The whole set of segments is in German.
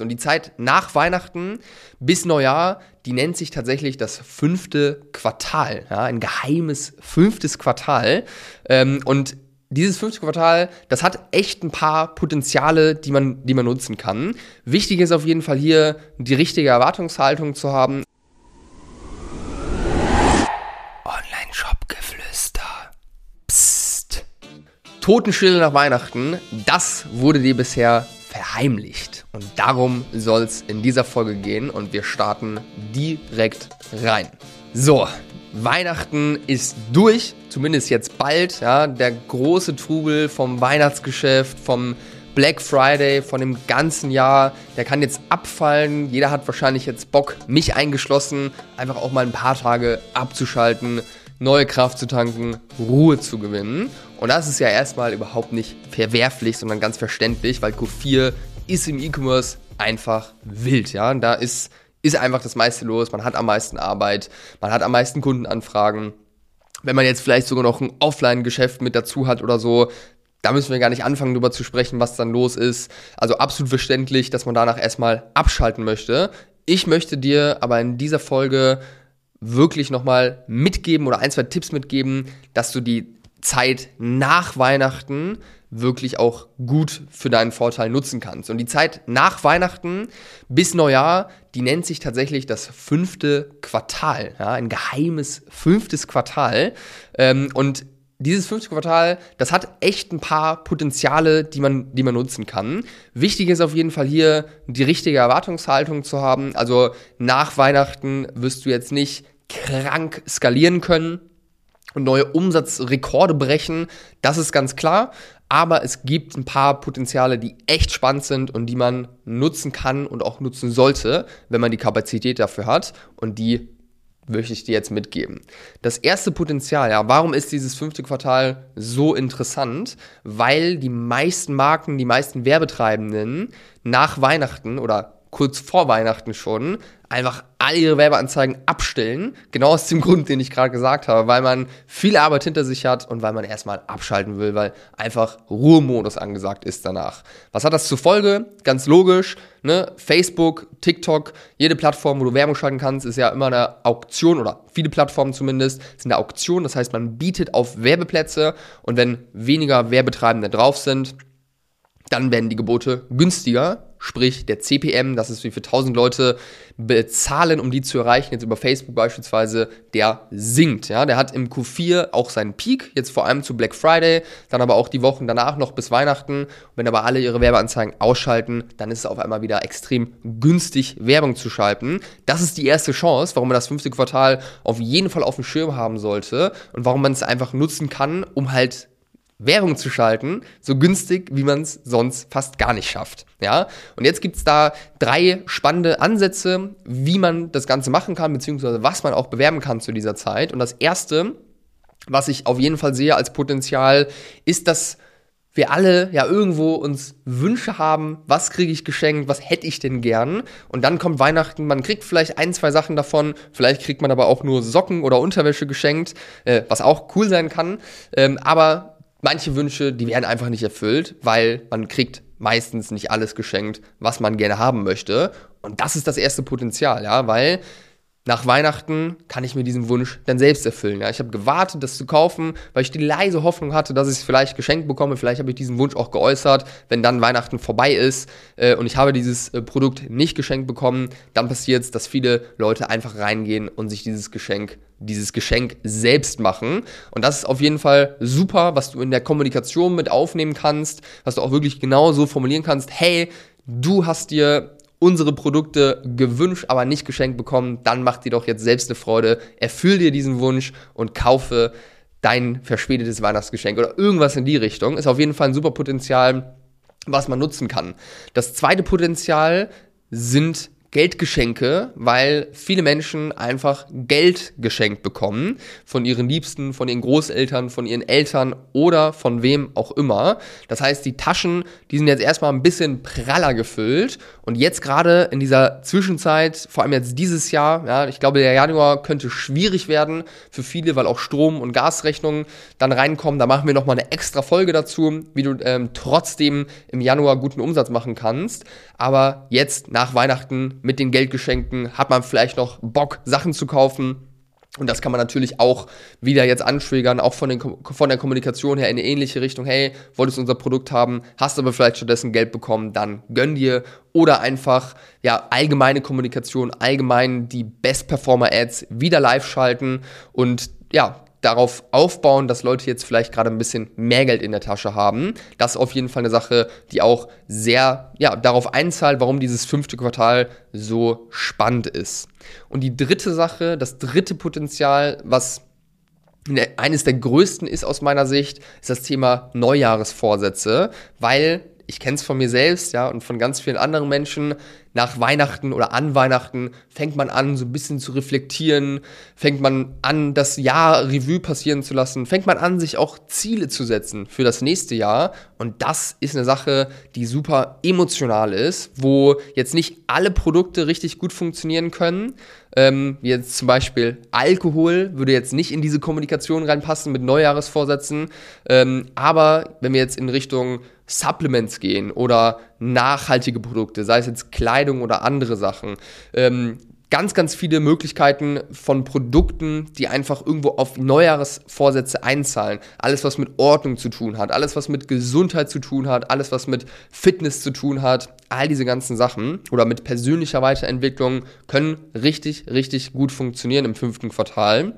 Und die Zeit nach Weihnachten bis Neujahr, die nennt sich tatsächlich das fünfte Quartal, ja, ein geheimes fünftes Quartal. Ähm, und dieses fünfte Quartal, das hat echt ein paar Potenziale, die man, die man nutzen kann. Wichtig ist auf jeden Fall hier, die richtige Erwartungshaltung zu haben. Online-Shop-Geflüster. Psst. Totenstille nach Weihnachten, das wurde dir bisher verheimlicht. Und darum soll es in dieser Folge gehen und wir starten direkt rein. So, Weihnachten ist durch, zumindest jetzt bald. Ja, der große Trubel vom Weihnachtsgeschäft, vom Black Friday, von dem ganzen Jahr, der kann jetzt abfallen. Jeder hat wahrscheinlich jetzt Bock, mich eingeschlossen, einfach auch mal ein paar Tage abzuschalten, neue Kraft zu tanken, Ruhe zu gewinnen. Und das ist ja erstmal überhaupt nicht verwerflich, sondern ganz verständlich, weil Q4 ist im E-Commerce einfach wild. Ja, da ist, ist einfach das meiste los. Man hat am meisten Arbeit, man hat am meisten Kundenanfragen. Wenn man jetzt vielleicht sogar noch ein Offline-Geschäft mit dazu hat oder so, da müssen wir gar nicht anfangen, darüber zu sprechen, was dann los ist. Also absolut verständlich, dass man danach erstmal abschalten möchte. Ich möchte dir aber in dieser Folge wirklich nochmal mitgeben oder ein, zwei Tipps mitgeben, dass du die Zeit nach Weihnachten wirklich auch gut für deinen Vorteil nutzen kannst. Und die Zeit nach Weihnachten bis Neujahr, die nennt sich tatsächlich das fünfte Quartal, ja, ein geheimes fünftes Quartal. Ähm, und dieses fünfte Quartal, das hat echt ein paar Potenziale, die man, die man nutzen kann. Wichtig ist auf jeden Fall hier, die richtige Erwartungshaltung zu haben. Also nach Weihnachten wirst du jetzt nicht krank skalieren können und neue Umsatzrekorde brechen. Das ist ganz klar. Aber es gibt ein paar Potenziale, die echt spannend sind und die man nutzen kann und auch nutzen sollte, wenn man die Kapazität dafür hat. Und die möchte ich dir jetzt mitgeben. Das erste Potenzial, ja, warum ist dieses fünfte Quartal so interessant? Weil die meisten Marken, die meisten Werbetreibenden nach Weihnachten oder kurz vor Weihnachten schon einfach all ihre Werbeanzeigen abstellen. Genau aus dem Grund, den ich gerade gesagt habe, weil man viel Arbeit hinter sich hat und weil man erstmal abschalten will, weil einfach Ruhemodus angesagt ist danach. Was hat das zur Folge? Ganz logisch, ne? Facebook, TikTok, jede Plattform, wo du Werbung schalten kannst, ist ja immer eine Auktion oder viele Plattformen zumindest sind eine Auktion. Das heißt, man bietet auf Werbeplätze und wenn weniger Werbetreibende drauf sind, dann werden die Gebote günstiger Sprich, der CPM, das ist wie viele 1000 Leute bezahlen, um die zu erreichen, jetzt über Facebook beispielsweise, der sinkt. Ja? Der hat im Q4 auch seinen Peak, jetzt vor allem zu Black Friday, dann aber auch die Wochen danach noch bis Weihnachten. Wenn aber alle ihre Werbeanzeigen ausschalten, dann ist es auf einmal wieder extrem günstig, Werbung zu schalten. Das ist die erste Chance, warum man das fünfte Quartal auf jeden Fall auf dem Schirm haben sollte und warum man es einfach nutzen kann, um halt Werbung zu schalten, so günstig, wie man es sonst fast gar nicht schafft. Ja? Und jetzt gibt es da drei spannende Ansätze, wie man das Ganze machen kann, beziehungsweise was man auch bewerben kann zu dieser Zeit. Und das erste, was ich auf jeden Fall sehe als Potenzial, ist, dass wir alle ja irgendwo uns Wünsche haben, was kriege ich geschenkt, was hätte ich denn gern. Und dann kommt Weihnachten, man kriegt vielleicht ein, zwei Sachen davon, vielleicht kriegt man aber auch nur Socken oder Unterwäsche geschenkt, äh, was auch cool sein kann. Ähm, aber manche Wünsche, die werden einfach nicht erfüllt, weil man kriegt meistens nicht alles geschenkt, was man gerne haben möchte. Und das ist das erste Potenzial, ja, weil nach Weihnachten kann ich mir diesen Wunsch dann selbst erfüllen. Ja. Ich habe gewartet, das zu kaufen, weil ich die leise Hoffnung hatte, dass ich es vielleicht geschenkt bekomme. Vielleicht habe ich diesen Wunsch auch geäußert. Wenn dann Weihnachten vorbei ist äh, und ich habe dieses äh, Produkt nicht geschenkt bekommen, dann passiert es, dass viele Leute einfach reingehen und sich dieses Geschenk dieses Geschenk selbst machen. Und das ist auf jeden Fall super, was du in der Kommunikation mit aufnehmen kannst, was du auch wirklich genau so formulieren kannst. Hey, du hast dir unsere Produkte gewünscht, aber nicht geschenkt bekommen, dann mach dir doch jetzt selbst eine Freude, erfüll dir diesen Wunsch und kaufe dein verspätetes Weihnachtsgeschenk oder irgendwas in die Richtung. Ist auf jeden Fall ein super Potenzial, was man nutzen kann. Das zweite Potenzial sind Geldgeschenke, weil viele Menschen einfach Geld geschenkt bekommen von ihren Liebsten, von ihren Großeltern, von ihren Eltern oder von wem auch immer. Das heißt, die Taschen, die sind jetzt erstmal ein bisschen praller gefüllt und jetzt gerade in dieser Zwischenzeit, vor allem jetzt dieses Jahr, ja, ich glaube, der Januar könnte schwierig werden für viele, weil auch Strom- und Gasrechnungen dann reinkommen. Da machen wir nochmal eine extra Folge dazu, wie du ähm, trotzdem im Januar guten Umsatz machen kannst. Aber jetzt nach Weihnachten mit den Geldgeschenken hat man vielleicht noch Bock, Sachen zu kaufen. Und das kann man natürlich auch wieder jetzt antriggern, auch von, den, von der Kommunikation her in eine ähnliche Richtung. Hey, wolltest unser Produkt haben, hast aber vielleicht stattdessen Geld bekommen, dann gönn dir. Oder einfach, ja, allgemeine Kommunikation, allgemein die Best Performer Ads wieder live schalten und ja, darauf aufbauen, dass Leute jetzt vielleicht gerade ein bisschen mehr Geld in der Tasche haben. Das ist auf jeden Fall eine Sache, die auch sehr ja, darauf einzahlt, warum dieses fünfte Quartal so spannend ist. Und die dritte Sache, das dritte Potenzial, was eines der größten ist aus meiner Sicht, ist das Thema Neujahresvorsätze, weil ich kenne es von mir selbst, ja, und von ganz vielen anderen Menschen. Nach Weihnachten oder an Weihnachten fängt man an, so ein bisschen zu reflektieren, fängt man an, das Jahr Revue passieren zu lassen, fängt man an, sich auch Ziele zu setzen für das nächste Jahr. Und das ist eine Sache, die super emotional ist, wo jetzt nicht alle Produkte richtig gut funktionieren können. Ähm, wie jetzt zum Beispiel Alkohol würde jetzt nicht in diese Kommunikation reinpassen mit Neujahresvorsätzen. Ähm, aber wenn wir jetzt in Richtung Supplements gehen oder nachhaltige Produkte, sei es jetzt Kleidung oder andere Sachen. Ähm, ganz, ganz viele Möglichkeiten von Produkten, die einfach irgendwo auf Neujahresvorsätze einzahlen. Alles, was mit Ordnung zu tun hat, alles, was mit Gesundheit zu tun hat, alles, was mit Fitness zu tun hat, all diese ganzen Sachen oder mit persönlicher Weiterentwicklung können richtig, richtig gut funktionieren im fünften Quartal.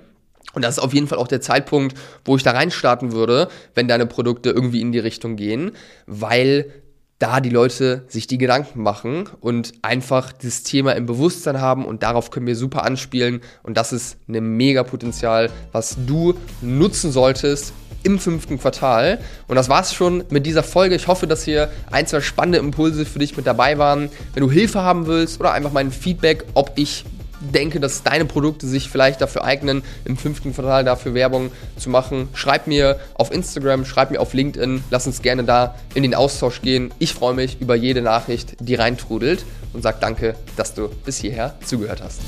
Und das ist auf jeden Fall auch der Zeitpunkt, wo ich da reinstarten würde, wenn deine Produkte irgendwie in die Richtung gehen, weil da die Leute sich die Gedanken machen und einfach das Thema im Bewusstsein haben und darauf können wir super anspielen und das ist ein mega Potenzial, was du nutzen solltest im fünften Quartal. Und das war's schon mit dieser Folge. Ich hoffe, dass hier ein, zwei spannende Impulse für dich mit dabei waren. Wenn du Hilfe haben willst oder einfach mein Feedback, ob ich denke, dass deine Produkte sich vielleicht dafür eignen, im fünften Quartal dafür Werbung zu machen, schreib mir auf Instagram, schreib mir auf LinkedIn, lass uns gerne da in den Austausch gehen. Ich freue mich über jede Nachricht, die reintrudelt und sag danke, dass du bis hierher zugehört hast.